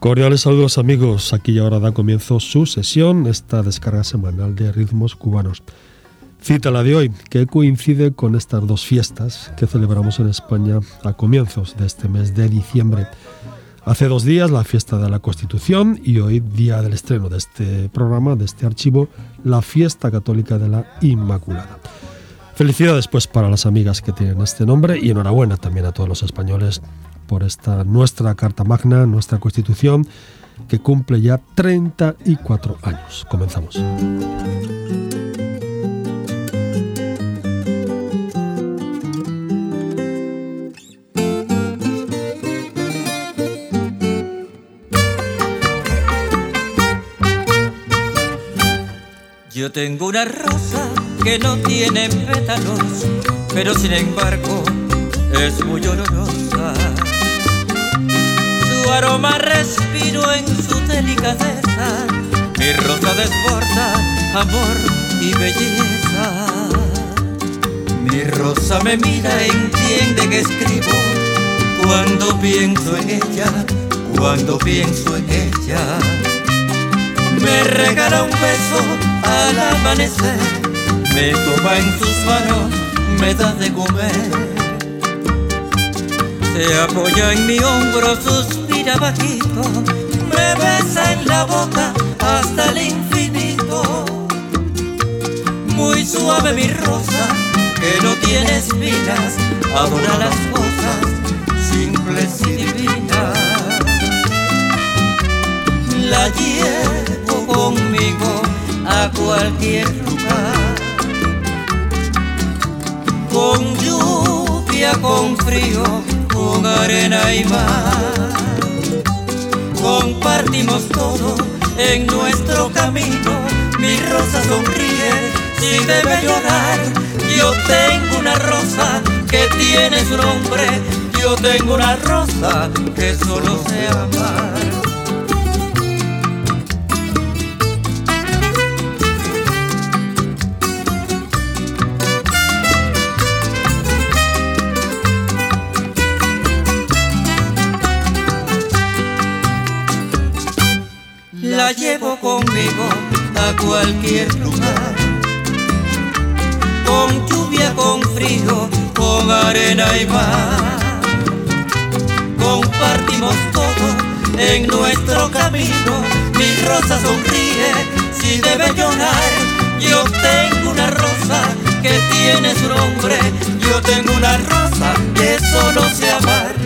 Cordiales saludos amigos, aquí y ahora da comienzo su sesión, esta descarga semanal de ritmos cubanos. Cita la de hoy, que coincide con estas dos fiestas que celebramos en España a comienzos de este mes de diciembre. Hace dos días la fiesta de la Constitución y hoy, día del estreno de este programa, de este archivo, la fiesta católica de la Inmaculada. Felicidades pues para las amigas que tienen este nombre y enhorabuena también a todos los españoles por esta nuestra Carta Magna, nuestra Constitución, que cumple ya 34 años. Comenzamos. Yo tengo una rosa que no tiene pétalos, pero sin embargo es muy olorosa respiro en su delicadeza, mi rosa desborda amor y belleza. Mi rosa me mira, entiende que escribo cuando pienso en ella, cuando pienso en ella. Me regala un beso al amanecer, me toma en sus manos, me da de comer. Se apoya en mi hombro, sus bajito, me besa en la boca hasta el infinito. Muy suave mi rosa, que no tiene espinas, adora las cosas simples y divinas. La llevo conmigo a cualquier lugar. Con lluvia, con frío, con arena y mar compartimos todo en nuestro camino. Mi rosa sonríe si debe llorar. Yo tengo una rosa que tiene su nombre. Yo tengo una rosa que solo se amar. Conmigo a cualquier lugar. Con lluvia, con frío, con arena y mar. Compartimos todo en nuestro camino. Mi rosa sonríe si debe llorar. Yo tengo una rosa que tiene su nombre. Yo tengo una rosa que solo se amar.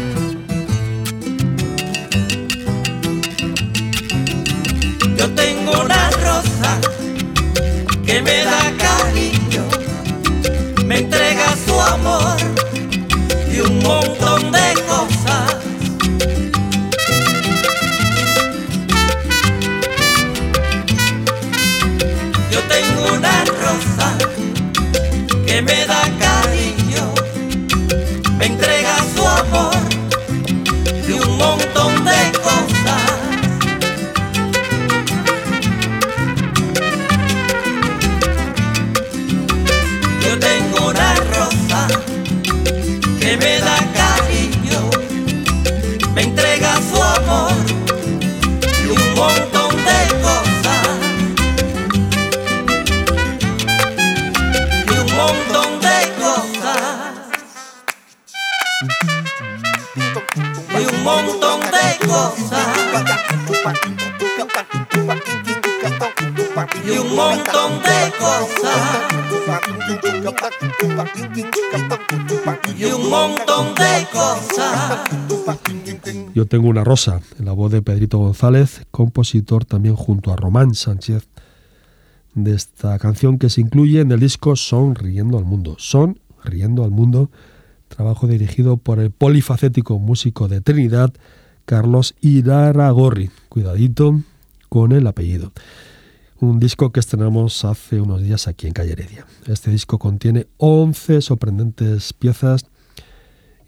Tengo una rosa que me da cariño, me entrega su amor y un montón Tengo una rosa, en la voz de Pedrito González, compositor también junto a Román Sánchez, de esta canción que se incluye en el disco Sonriendo al Mundo. Son Riendo al Mundo, trabajo dirigido por el polifacético músico de Trinidad, Carlos Iraragorri. Cuidadito con el apellido. Un disco que estrenamos hace unos días aquí en Calle Heredia. Este disco contiene 11 sorprendentes piezas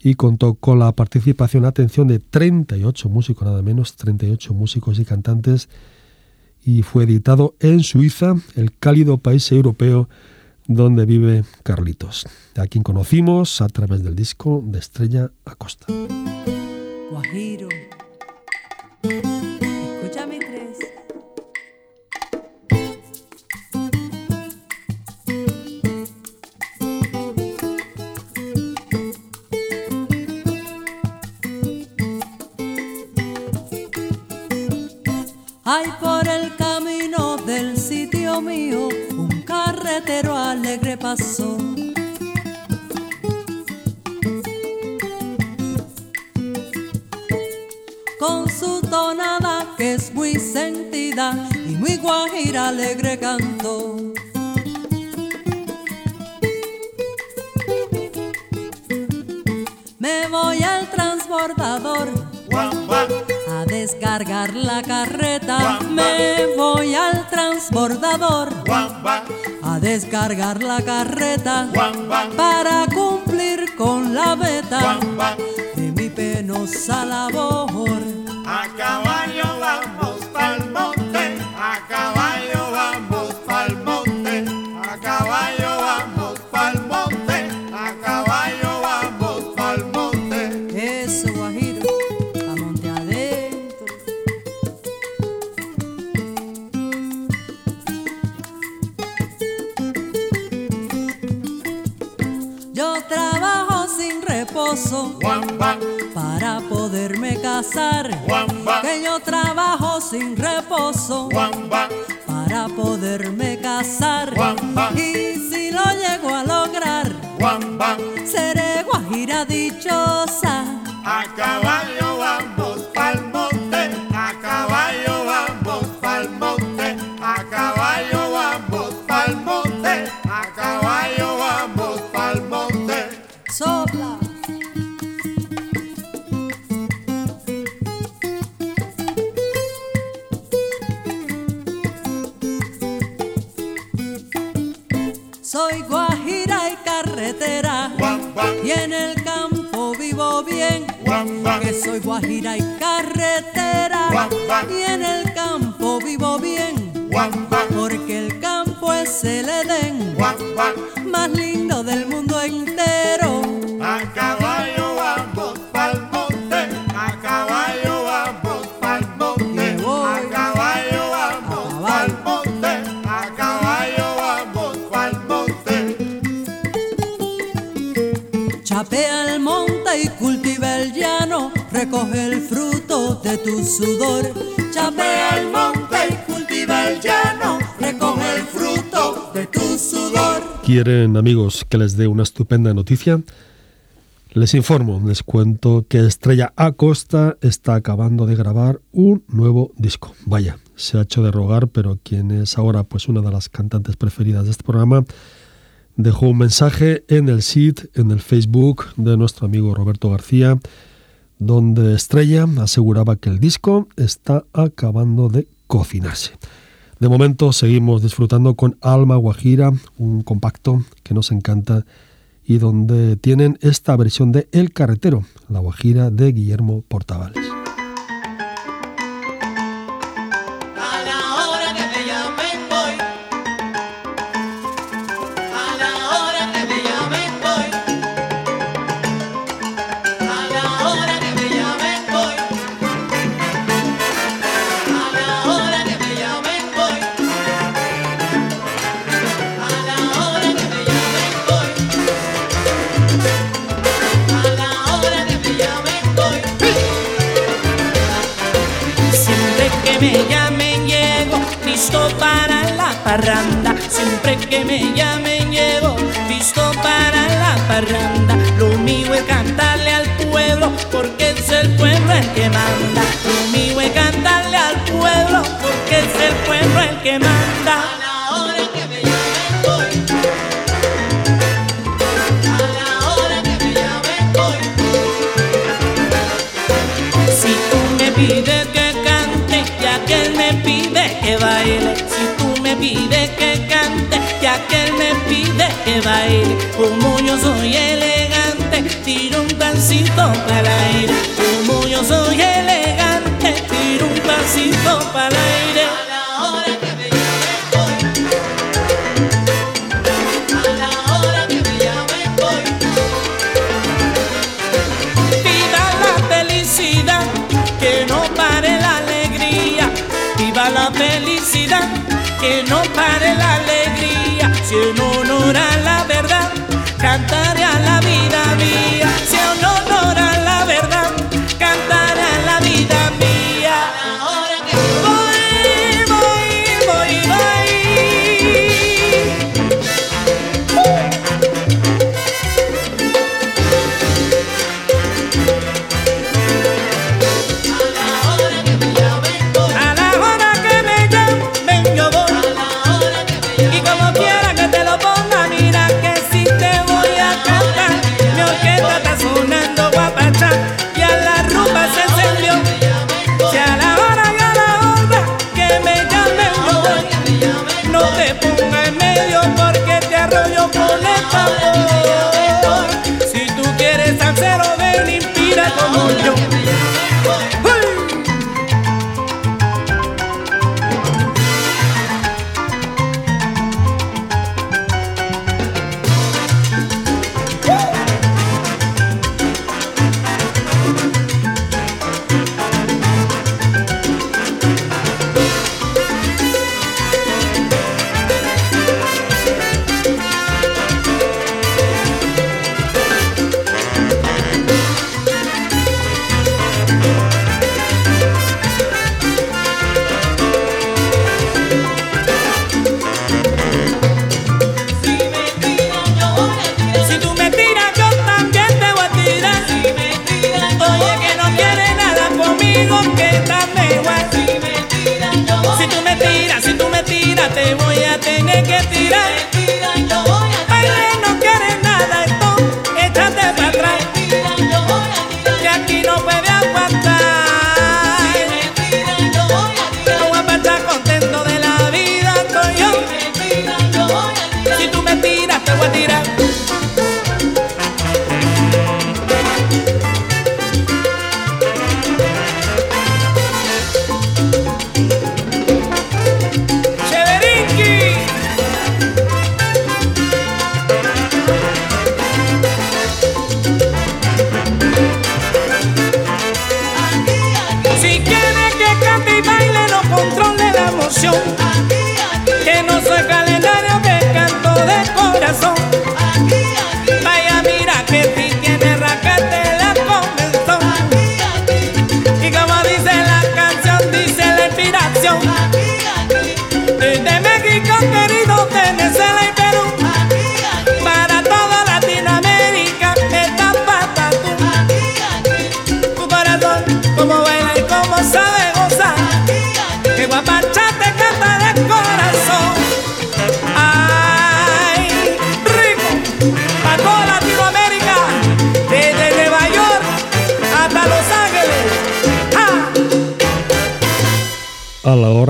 y contó con la participación, atención, de 38 músicos, nada menos, 38 músicos y cantantes, y fue editado en Suiza, el cálido país europeo donde vive Carlitos, a quien conocimos a través del disco de Estrella Acosta. Guajiro. Hay por el camino del sitio mío un carretero alegre pasó. Con su tonada que es muy sentida y muy guajira alegre cantó. Me voy al transbordador a descargar la carreta. Me voy al transbordador a descargar la carreta para cumplir con la beta de mi penosa labor. Guamba, Que yo trabajo sin reposo guamba, para poderme casar. Guamba. Y si lo llego a lograr, seré guajira dichosa. Guajira y carretera y en el campo vivo bien. Que soy guajira y carretera y en el campo vivo bien. Porque el campo es el Edén más lindo del mundo entero. Recoge el fruto de tu sudor. Chapea el monte y cultiva el llano, recoge el fruto de tu sudor. ¿Quieren, amigos, que les dé una estupenda noticia? Les informo, les cuento que Estrella Acosta está acabando de grabar un nuevo disco. Vaya, se ha hecho de rogar, pero quien es ahora pues una de las cantantes preferidas de este programa dejó un mensaje en el sit, en el Facebook de nuestro amigo Roberto García, donde Estrella aseguraba que el disco está acabando de cocinarse. De momento seguimos disfrutando con Alma Guajira, un compacto que nos encanta y donde tienen esta versión de El Carretero, la Guajira de Guillermo Portavales. Listo para la parranda. Siempre que me llamen llego, listo para la parranda. Lo mío es cantarle al pueblo, porque es el pueblo el que manda. Que cante, ya que él me pide que baile. Como yo soy elegante, tiro un pancito para el aire. Como yo soy elegante, tiro un pancito para el aire. A la hora que me llame, voy. A la hora que me llame, voy. Viva la felicidad, que no pare la alegría. Viva la felicidad, que no pare la alegría. cantaré a la vida mía. Si no como yo.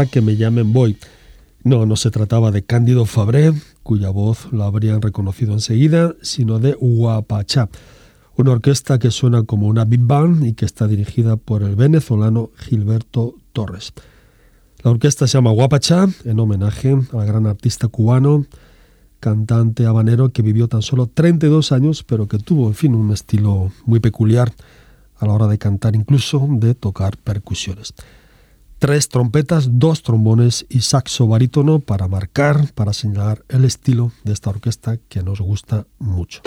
que me llamen voy. No, no se trataba de Cándido Fabré, cuya voz la habrían reconocido enseguida, sino de Huapachá, una orquesta que suena como una big band y que está dirigida por el venezolano Gilberto Torres. La orquesta se llama Huapachá, en homenaje al gran artista cubano, cantante habanero que vivió tan solo 32 años, pero que tuvo, en fin, un estilo muy peculiar a la hora de cantar, incluso de tocar percusiones tres trompetas, dos trombones y saxo barítono para marcar, para señalar el estilo de esta orquesta que nos gusta mucho.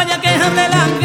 vaya quejan delante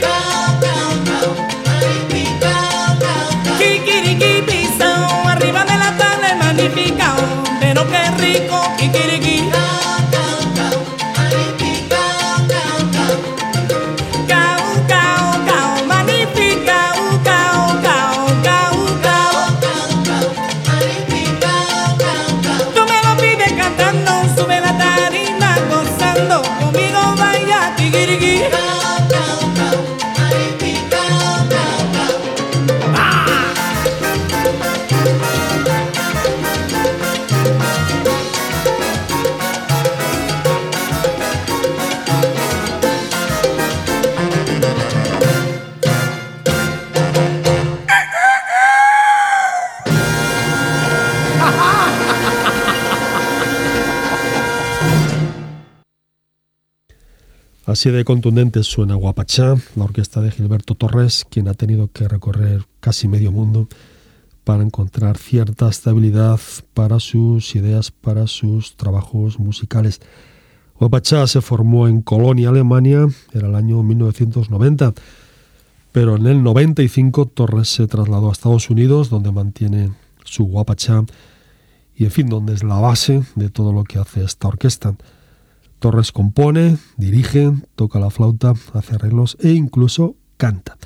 round, round, round. Así de contundente suena Guapachá, la orquesta de Gilberto Torres, quien ha tenido que recorrer casi medio mundo para encontrar cierta estabilidad para sus ideas, para sus trabajos musicales. Guapachá se formó en Colonia, Alemania, era el año 1990, pero en el 95 Torres se trasladó a Estados Unidos, donde mantiene su Guapachá y, en fin, donde es la base de todo lo que hace esta orquesta. Torres compone, dirige, toca la flauta, hace arreglos e incluso canta.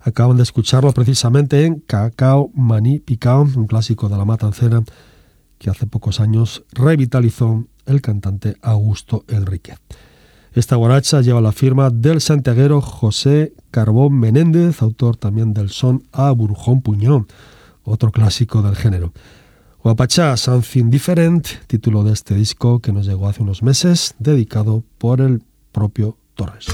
Acaban de escucharlo precisamente en Cacao Maní Picao, un clásico de la matancera que hace pocos años revitalizó el cantante Augusto Enrique. Esta guaracha lleva la firma del santiaguero José Carbón Menéndez, autor también del son a Burjón Puñón, otro clásico del género. Guapachá Something Different, título de este disco que nos llegó hace unos meses, dedicado por el propio Torres.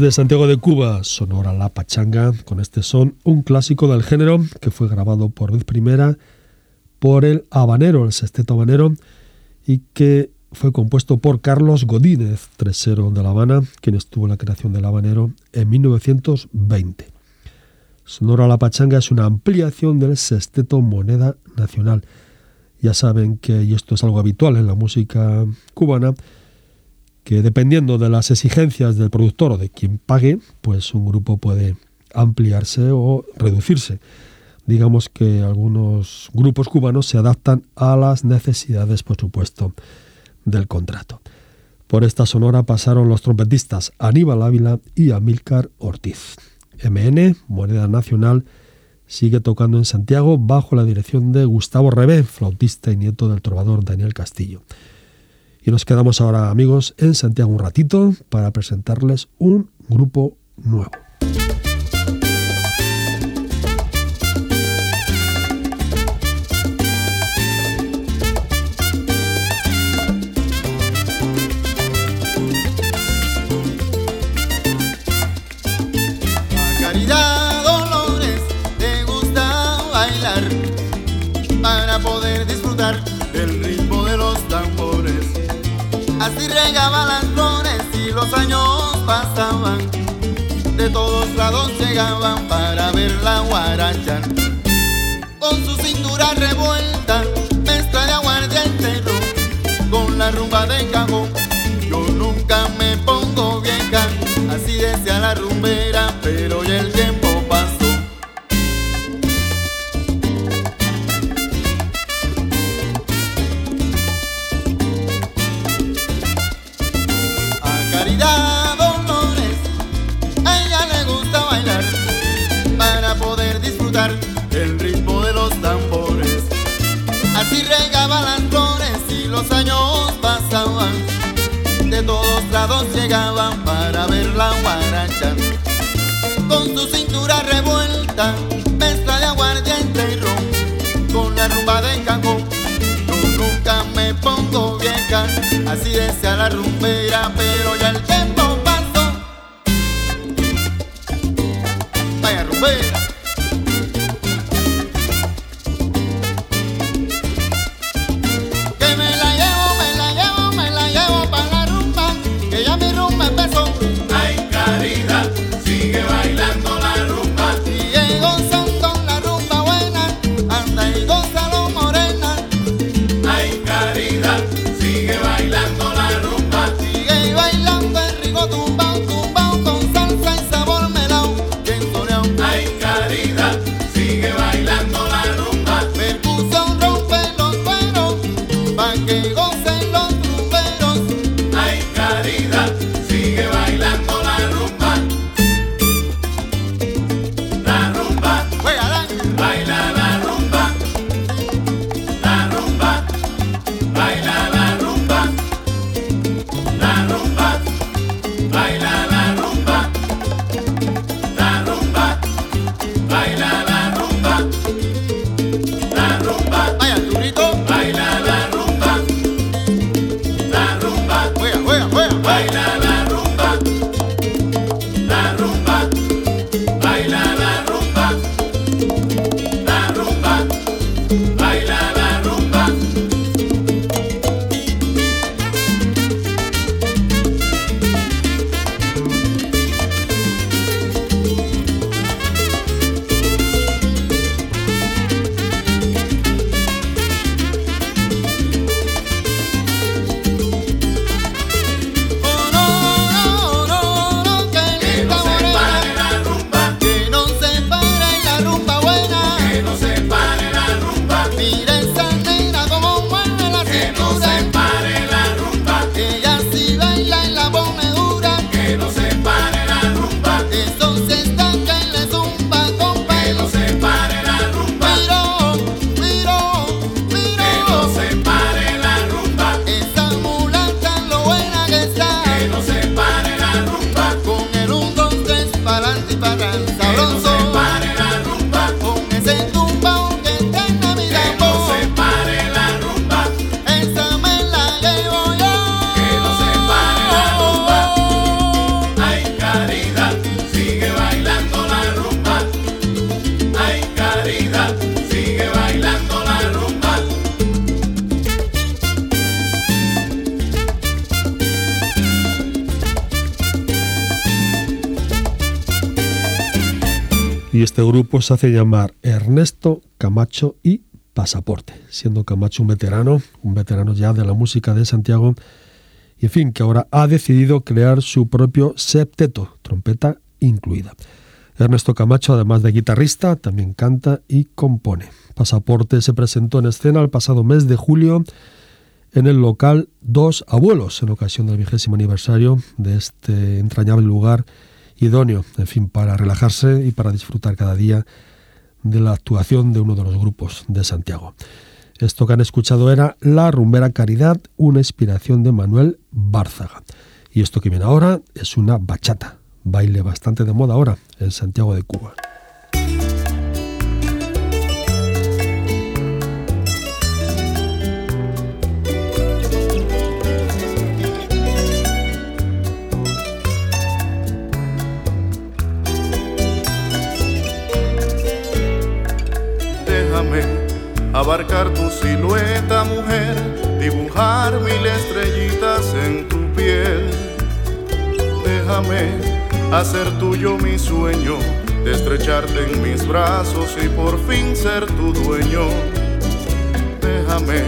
Desde Santiago de Cuba, sonora La Pachanga, con este son, un clásico del género que fue grabado por vez primera por el Habanero, el sexteto Habanero, y que fue compuesto por Carlos Godínez, tresero de La Habana, quien estuvo en la creación del Habanero en 1920. Sonora La Pachanga es una ampliación del sexteto Moneda Nacional. Ya saben que, y esto es algo habitual en la música cubana, que dependiendo de las exigencias del productor o de quien pague, pues un grupo puede ampliarse o reducirse. Digamos que algunos grupos cubanos se adaptan a las necesidades, por supuesto, del contrato. Por esta sonora pasaron los trompetistas Aníbal Ávila y Amílcar Ortiz. MN, Moneda Nacional, sigue tocando en Santiago bajo la dirección de Gustavo Rebé, flautista y nieto del trovador Daniel Castillo. Y nos quedamos ahora, amigos, en Santiago un ratito para presentarles un grupo nuevo. Así regaba las flores y los años pasaban. De todos lados llegaban para ver la guaracha. Con su cintura revuelta, mezcla de aguardiente ron, con la rumba de cajón. Yo nunca me pongo vieja, así decía la rumbera, lados llegaban para ver la guaracha. Con su cintura revuelta, mezcla de aguardiente y ron, con la rumba de cajón. Yo nunca me pongo vieja, así decía la rumbera, pero ya el tiempo grupo se hace llamar Ernesto Camacho y Pasaporte, siendo Camacho un veterano, un veterano ya de la música de Santiago, y en fin, que ahora ha decidido crear su propio septeto, trompeta incluida. Ernesto Camacho, además de guitarrista, también canta y compone. Pasaporte se presentó en escena el pasado mes de julio en el local Dos Abuelos, en ocasión del vigésimo aniversario de este entrañable lugar idóneo, en fin, para relajarse y para disfrutar cada día de la actuación de uno de los grupos de Santiago. Esto que han escuchado era La Rumbera Caridad, una inspiración de Manuel Bárzaga. Y esto que viene ahora es una bachata, baile bastante de moda ahora en Santiago de Cuba. Abarcar tu silueta, mujer, dibujar mil estrellitas en tu piel. Déjame hacer tuyo mi sueño, de estrecharte en mis brazos y por fin ser tu dueño. Déjame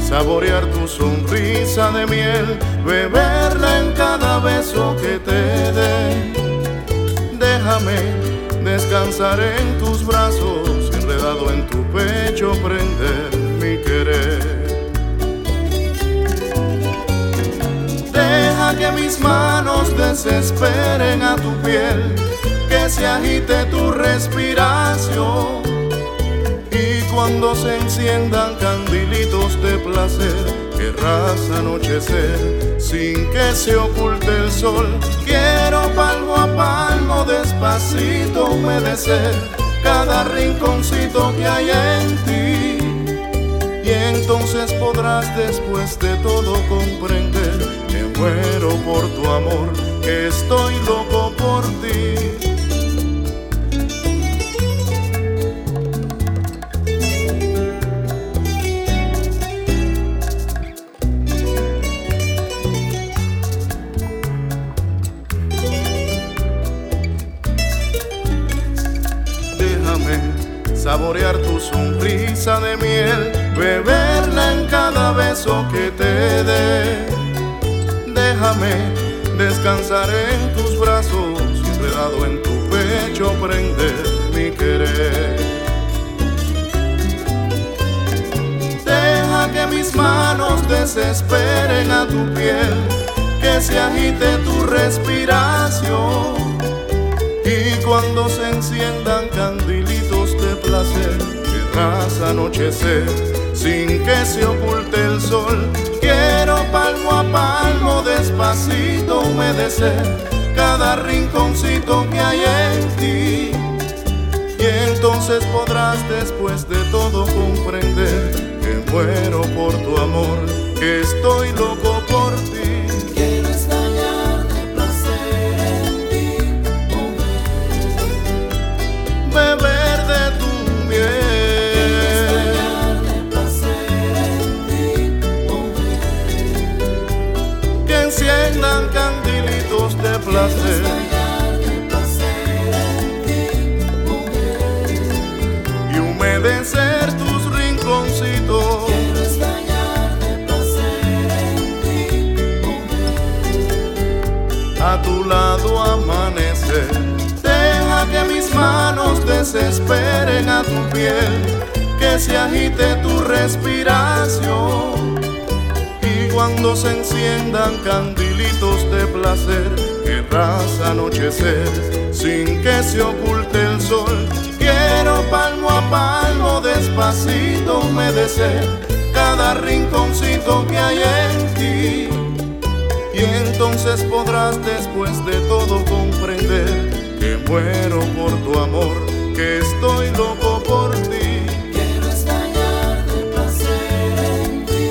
saborear tu sonrisa de miel, beberla en cada beso que te dé. Déjame descansar en tus brazos, en tu pecho, prender mi querer. Deja que mis manos desesperen a tu piel, que se agite tu respiración. Y cuando se enciendan candilitos de placer, querrás anochecer sin que se oculte el sol. Quiero palmo a palmo despacito humedecer cada rinconcito que hay en ti. Y entonces podrás después de todo comprender que muero por tu amor, que estoy loco por ti. Saborear tu sonrisa de miel, beberla en cada beso que te dé. Déjame descansar en tus brazos, enredado en tu pecho, prender mi querer. Deja que mis manos desesperen a tu piel, que se agite tu respiración. Y cuando se enciendan candilitos de placer, querrás anochecer sin que se oculte el sol. Quiero palmo a palmo despacito humedecer cada rinconcito que hay en ti. Y entonces podrás después de todo comprender que muero por tu amor, que estoy loco placer. y humedecer tus rinconcitos. A tu lado amanecer. Deja que mis manos desesperen a tu piel, que se agite tu respiración. Y cuando se enciendan candilitos de placer, anochecer sin que se oculte el sol. Quiero palmo a palmo despacito humedecer cada rinconcito que hay en ti. Y entonces podrás después de todo comprender que muero por tu amor, que estoy loco por ti. quiero placer en ti,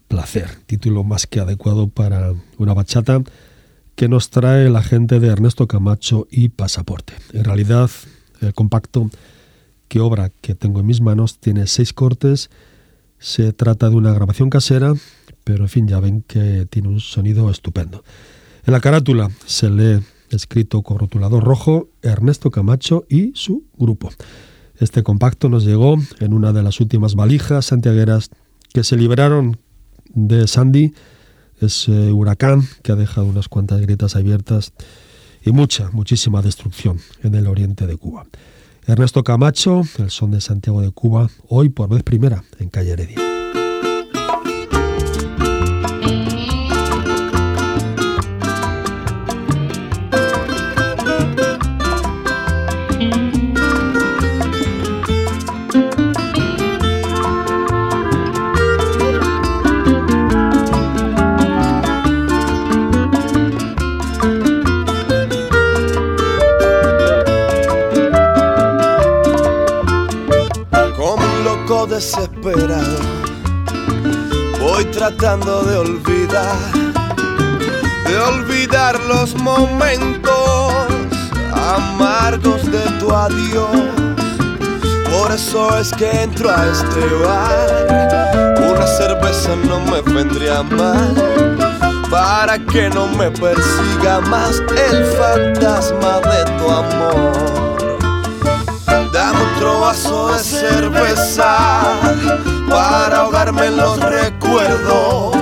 más que adecuado para una bachata que nos trae la gente de Ernesto Camacho y Pasaporte. En realidad, el compacto que obra que tengo en mis manos tiene seis cortes. Se trata de una grabación casera, pero en fin, ya ven que tiene un sonido estupendo. En la carátula se lee escrito con rotulador rojo Ernesto Camacho y su grupo. Este compacto nos llegó en una de las últimas valijas santiagueras que se liberaron de Sandy, ese huracán que ha dejado unas cuantas grietas abiertas y mucha, muchísima destrucción en el oriente de Cuba. Ernesto Camacho, el son de Santiago de Cuba, hoy por vez primera en Calle Heredia. Desesperado, voy tratando de olvidar, de olvidar los momentos amargos de tu adiós. Por eso es que entro a este bar, una cerveza no me vendría mal, para que no me persiga más el fantasma de tu amor. Otro vaso de cerveza para ahogarme en los recuerdos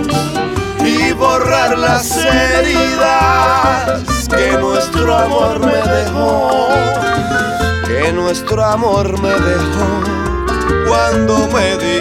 y borrar las heridas que nuestro amor me dejó, que nuestro amor me dejó cuando me dijiste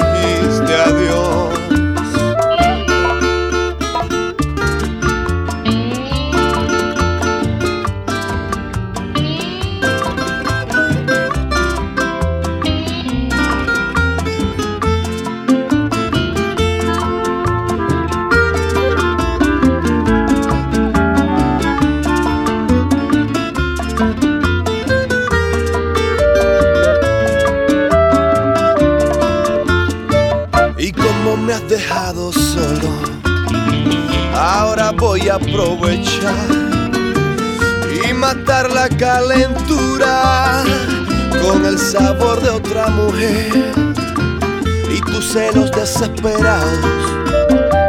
desesperados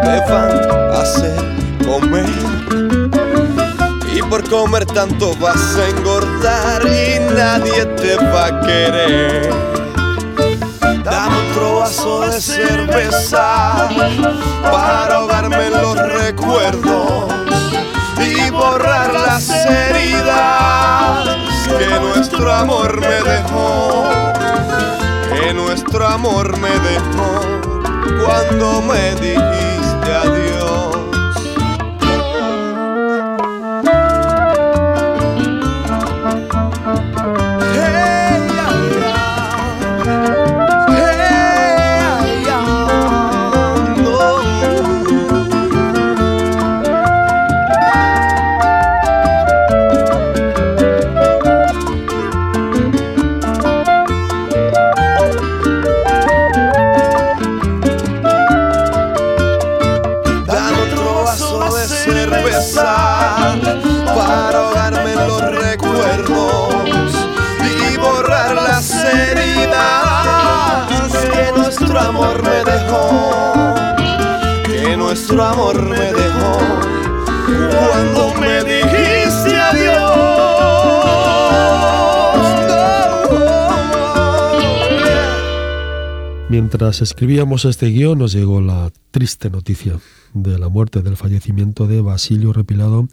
me van a hacer comer. Y por comer tanto vas a engordar y nadie te va a querer. Dame otro vaso de cerveza para ahogarme los recuerdos y borrar las heridas que nuestro amor me dejó, que nuestro amor me dejó cuando me dijiste amor me dejó cuando me dijiste adiós. Mientras escribíamos este guion nos llegó la triste noticia de la muerte, del fallecimiento de Basilio Repilado,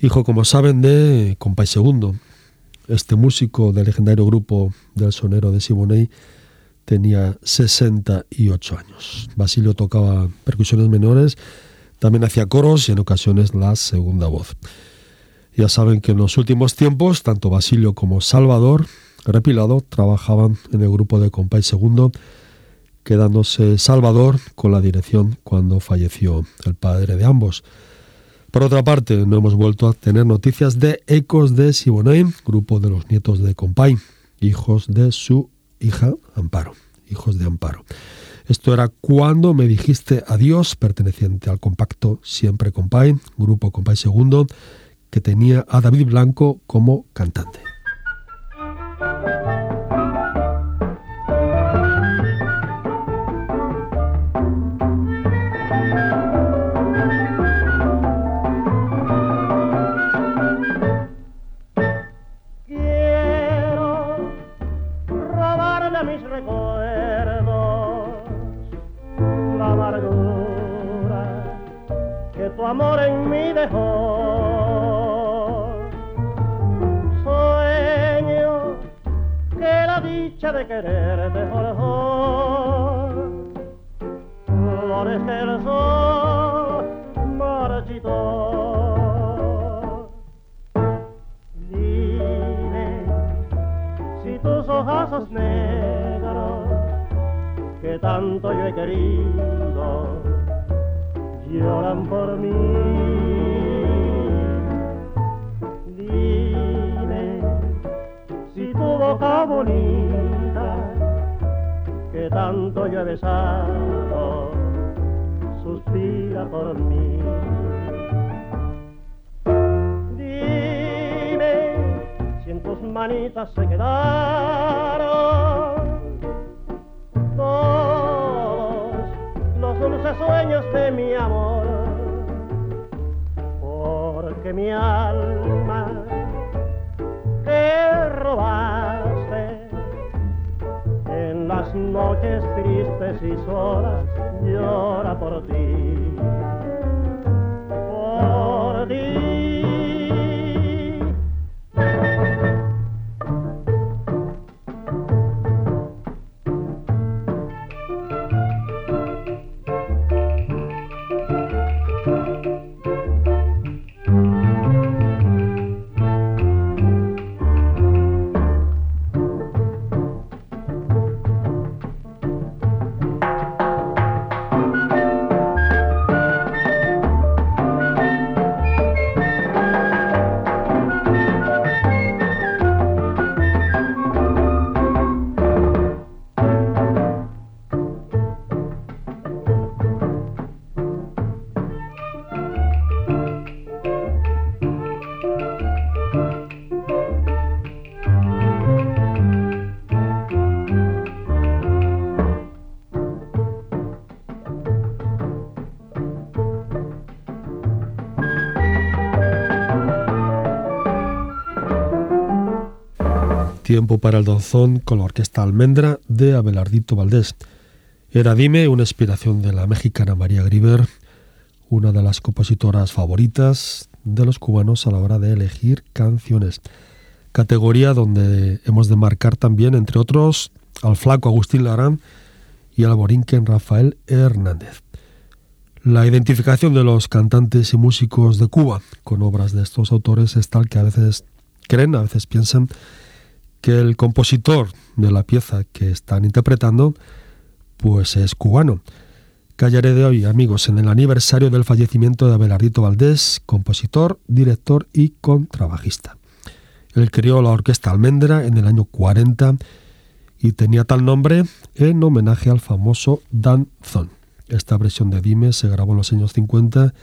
hijo, como saben, de Compay Segundo. Este músico del legendario grupo del sonero de Siboney tenía 68 años. Basilio tocaba percusiones menores, también hacía coros y en ocasiones la segunda voz. Ya saben que en los últimos tiempos, tanto Basilio como Salvador Repilado trabajaban en el grupo de Compay Segundo, quedándose Salvador con la dirección cuando falleció el padre de ambos. Por otra parte, no hemos vuelto a tener noticias de Ecos de Siboney, grupo de los nietos de Compay, hijos de su hija Amparo, hijos de Amparo. Esto era cuando me dijiste adiós, perteneciente al compacto Siempre Compay, grupo Compay Segundo, que tenía a David Blanco como cantante. Amor en mí dejó. Sueño que la dicha de quererte forjó. Flores del sol marchitó. Dime si tus ojazos negros que tanto yo he querido lloran por mí. Dime si tu boca bonita que tanto yo he besado suspira por mí. Dime si en tus manitas se quedaron sueños de mi amor, porque mi alma que robaste en las noches tristes y solas llora por ti, Tiempo para el danzón con la orquesta Almendra de Abelardito Valdés. Era Dime, una inspiración de la mexicana María Griver, una de las compositoras favoritas de los cubanos a la hora de elegir canciones. Categoría donde hemos de marcar también, entre otros, al flaco Agustín Larán y al borinquen Rafael Hernández. La identificación de los cantantes y músicos de Cuba con obras de estos autores es tal que a veces creen, a veces piensan que el compositor de la pieza que están interpretando pues es cubano. Callaré de hoy, amigos, en el aniversario del fallecimiento de Abelardito Valdés, compositor, director y contrabajista. Él creó la orquesta Almendra en el año 40 y tenía tal nombre en homenaje al famoso danzón. Esta versión de Dime se grabó en los años 50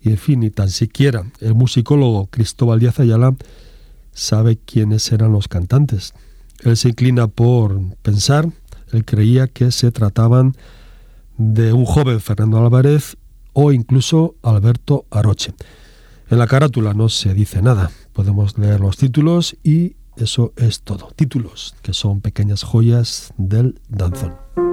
y, en fin, ni tan siquiera el musicólogo Cristóbal Díaz Ayala sabe quiénes eran los cantantes. Él se inclina por pensar, él creía que se trataban de un joven Fernando Álvarez o incluso Alberto Aroche. En la carátula no se dice nada, podemos leer los títulos y eso es todo. Títulos que son pequeñas joyas del danzón.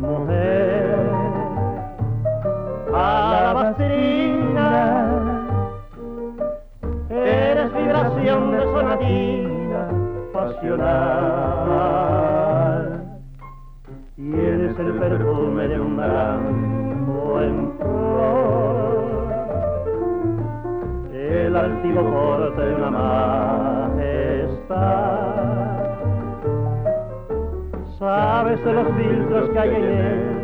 mujer, a la alabastrina, eres vibración de sonadina pasional. Los filtros que hay en él,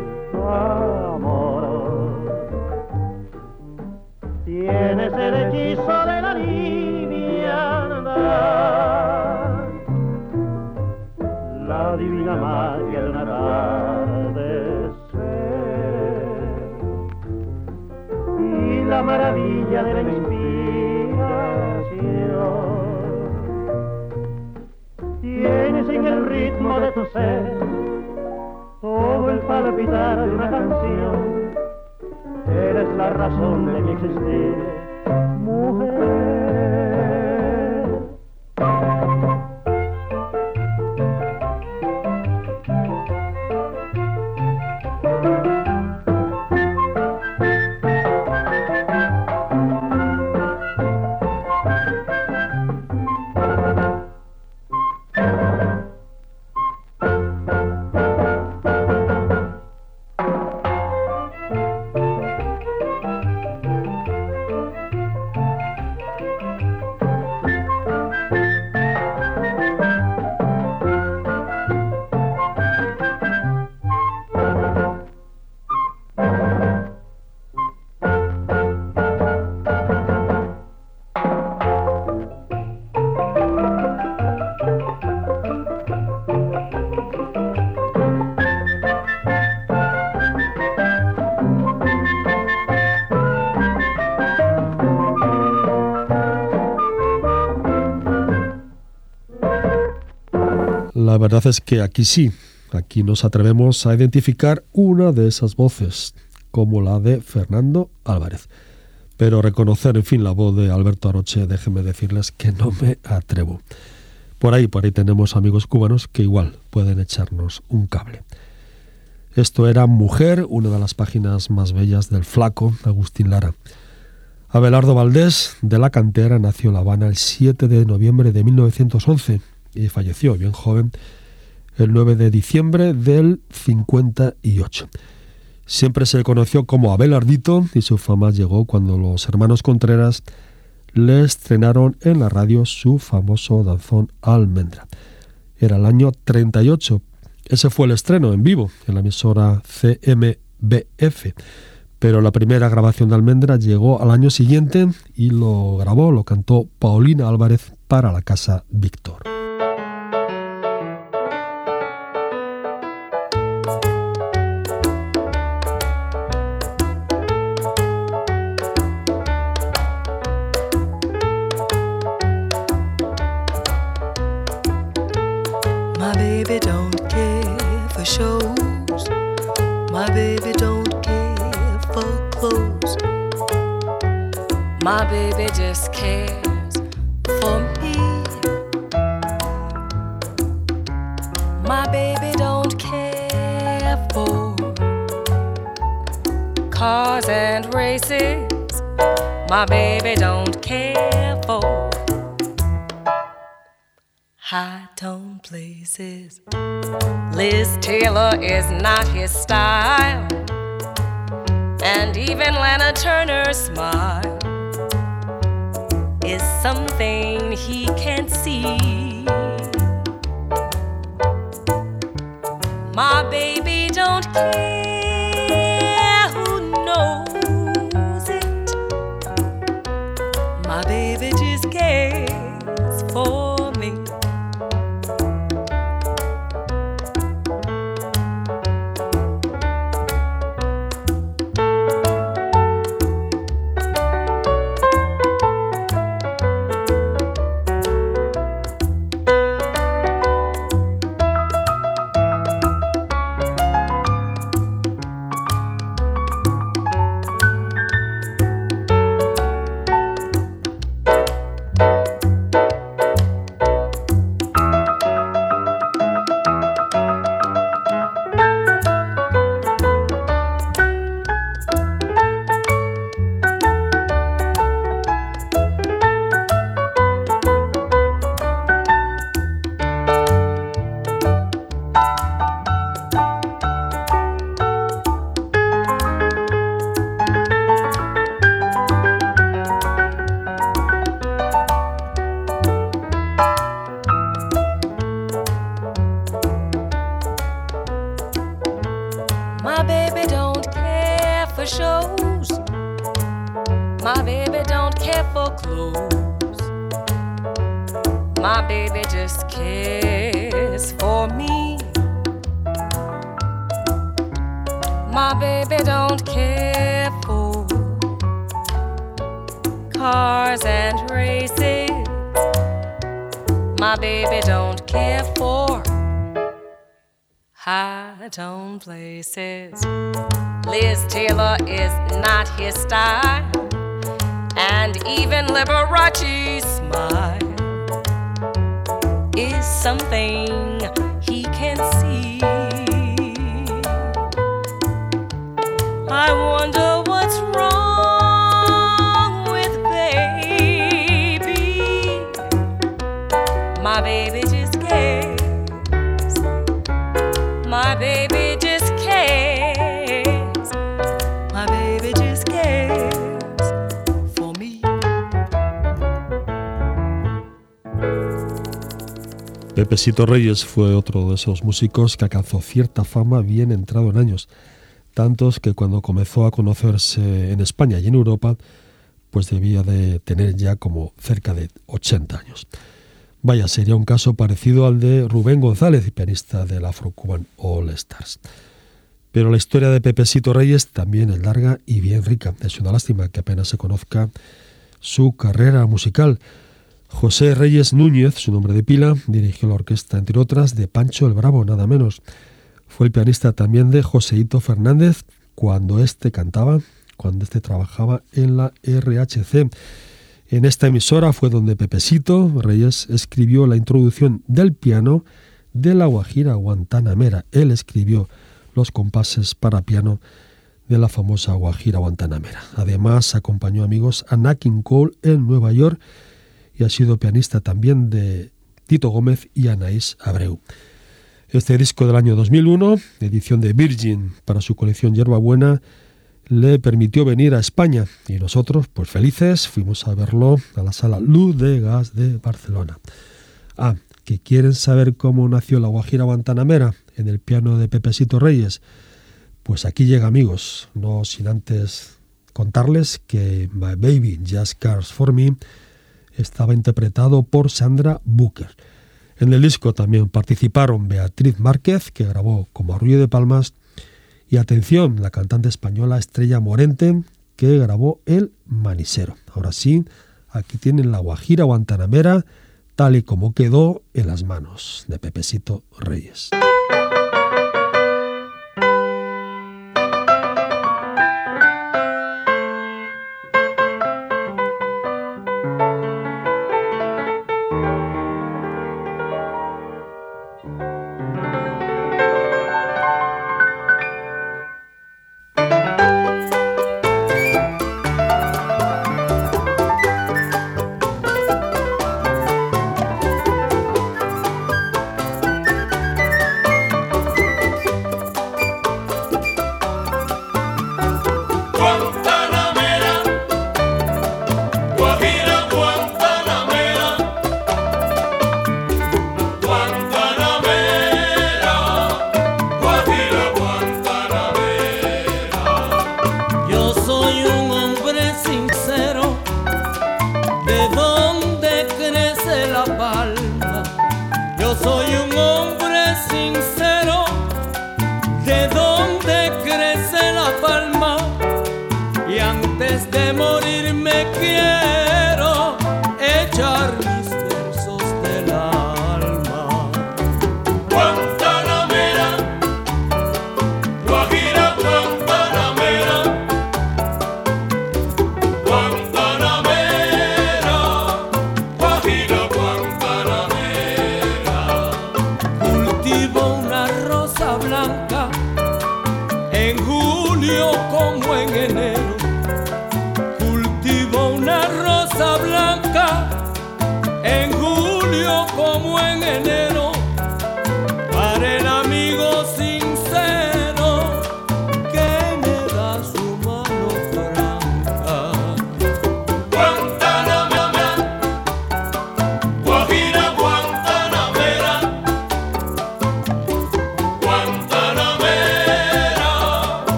verdad es que aquí sí, aquí nos atrevemos a identificar una de esas voces, como la de Fernando Álvarez. Pero reconocer, en fin, la voz de Alberto Aroche, déjenme decirles que no me atrevo. Por ahí, por ahí tenemos amigos cubanos que igual pueden echarnos un cable. Esto era Mujer, una de las páginas más bellas del flaco Agustín Lara. Abelardo Valdés, de la cantera, nació en La Habana el 7 de noviembre de 1911 y falleció bien joven el 9 de diciembre del 58. Siempre se conoció como Abelardito y su fama llegó cuando los hermanos Contreras le estrenaron en la radio su famoso danzón Almendra. Era el año 38. Ese fue el estreno en vivo en la emisora CMBF. Pero la primera grabación de Almendra llegó al año siguiente y lo grabó, lo cantó Paulina Álvarez para la Casa Víctor. My baby just cares for me. My baby don't care for cars and races. My baby don't care for high tone places. Liz Taylor is not his style, and even Lana Turner's smile is something he can't see. My baby don't care My baby don't care for high tone places. Liz Taylor is not his style, and even Liberace's smile is something he can see. Pepesito Reyes fue otro de esos músicos que alcanzó cierta fama bien entrado en años, tantos que cuando comenzó a conocerse en España y en Europa, pues debía de tener ya como cerca de 80 años. Vaya, sería un caso parecido al de Rubén González, pianista del Afro-Cuban All Stars. Pero la historia de Pepesito Reyes también es larga y bien rica. Es una lástima que apenas se conozca su carrera musical. José Reyes Núñez, su nombre de pila, dirigió la orquesta, entre otras, de Pancho el Bravo, nada menos. Fue el pianista también de Joseito Fernández cuando éste cantaba, cuando éste trabajaba en la RHC. En esta emisora fue donde Pepesito Reyes escribió la introducción del piano de la Guajira Guantanamera. Él escribió los compases para piano de la famosa Guajira Guantanamera. Además, acompañó amigos a Nat Cole en Nueva York y ha sido pianista también de Tito Gómez y Anaís Abreu. Este disco del año 2001, edición de Virgin para su colección Yerba Buena, le permitió venir a España y nosotros, pues felices, fuimos a verlo a la sala Luz de Gas de Barcelona. Ah, que quieren saber cómo nació la Guajira Guantanamera en el piano de Pepesito Reyes. Pues aquí llega amigos, no sin antes contarles que My Baby Just Cars for Me estaba interpretado por Sandra Booker. En el disco también participaron Beatriz Márquez, que grabó como Arrullo de Palmas, y atención, la cantante española Estrella Morente, que grabó El Manisero. Ahora sí, aquí tienen la Guajira Guantanamera, tal y como quedó en las manos de Pepesito Reyes.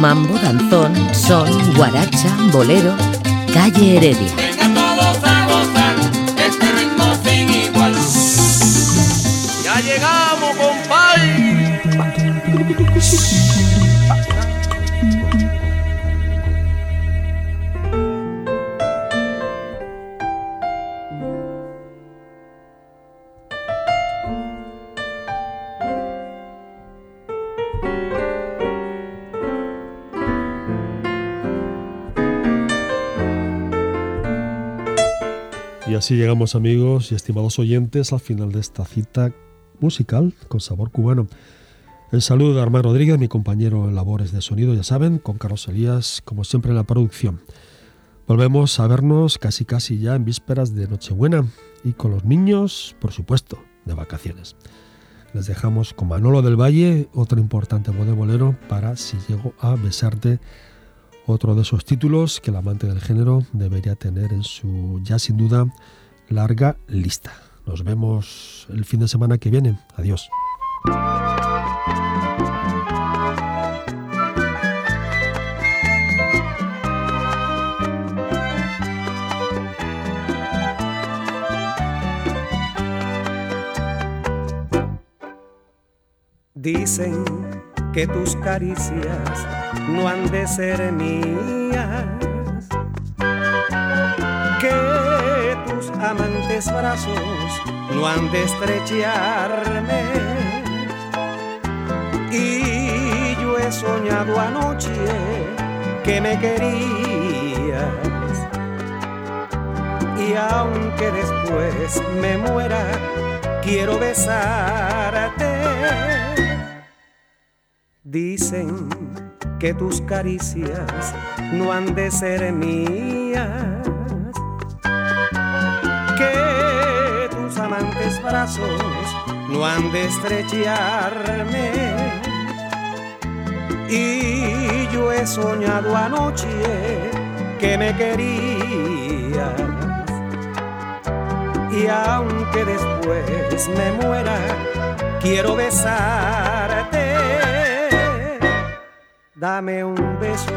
Mambo, danzón, son, guaracha, bolero, calle Heredia. Vengan todos a gozar este ritmo sin igual. Ya llegamos, compadre. Así llegamos amigos y estimados oyentes al final de esta cita musical con sabor cubano. El saludo de Armán Rodríguez, mi compañero en labores de sonido, ya saben, con Carlos Elías, como siempre en la producción. Volvemos a vernos casi casi ya en vísperas de Nochebuena y con los niños, por supuesto, de vacaciones. Les dejamos con Manolo del Valle, otro importante bolero para Si llego a besarte, otro de esos títulos que el amante del género debería tener en su ya sin duda larga lista. Nos vemos el fin de semana que viene. Adiós. Dicen que tus caricias no han de ser mías, amantes brazos no han de estrecharme. Y yo he soñado anoche que me querías. Y aunque después me muera, quiero besarte. Dicen que tus caricias no han de ser mías, brazos no han de estrecharme. Y yo he soñado anoche que me querías. Y aunque después me muera, quiero besarte. Dame un beso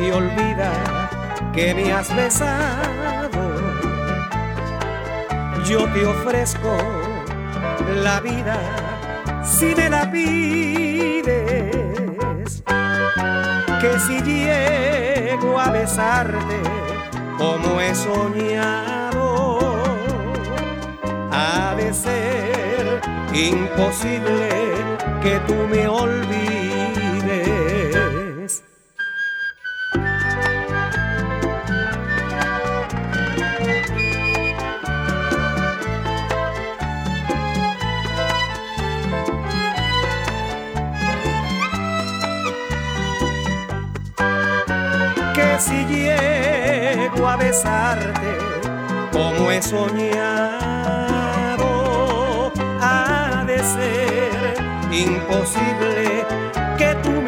y olvida que me has besado. Yo te ofrezco la vida si me la pides. Que si llego a besarte como he soñado, ha de ser imposible que tú me olvides. si llego a besarte como he soñado, ha de ser imposible que tú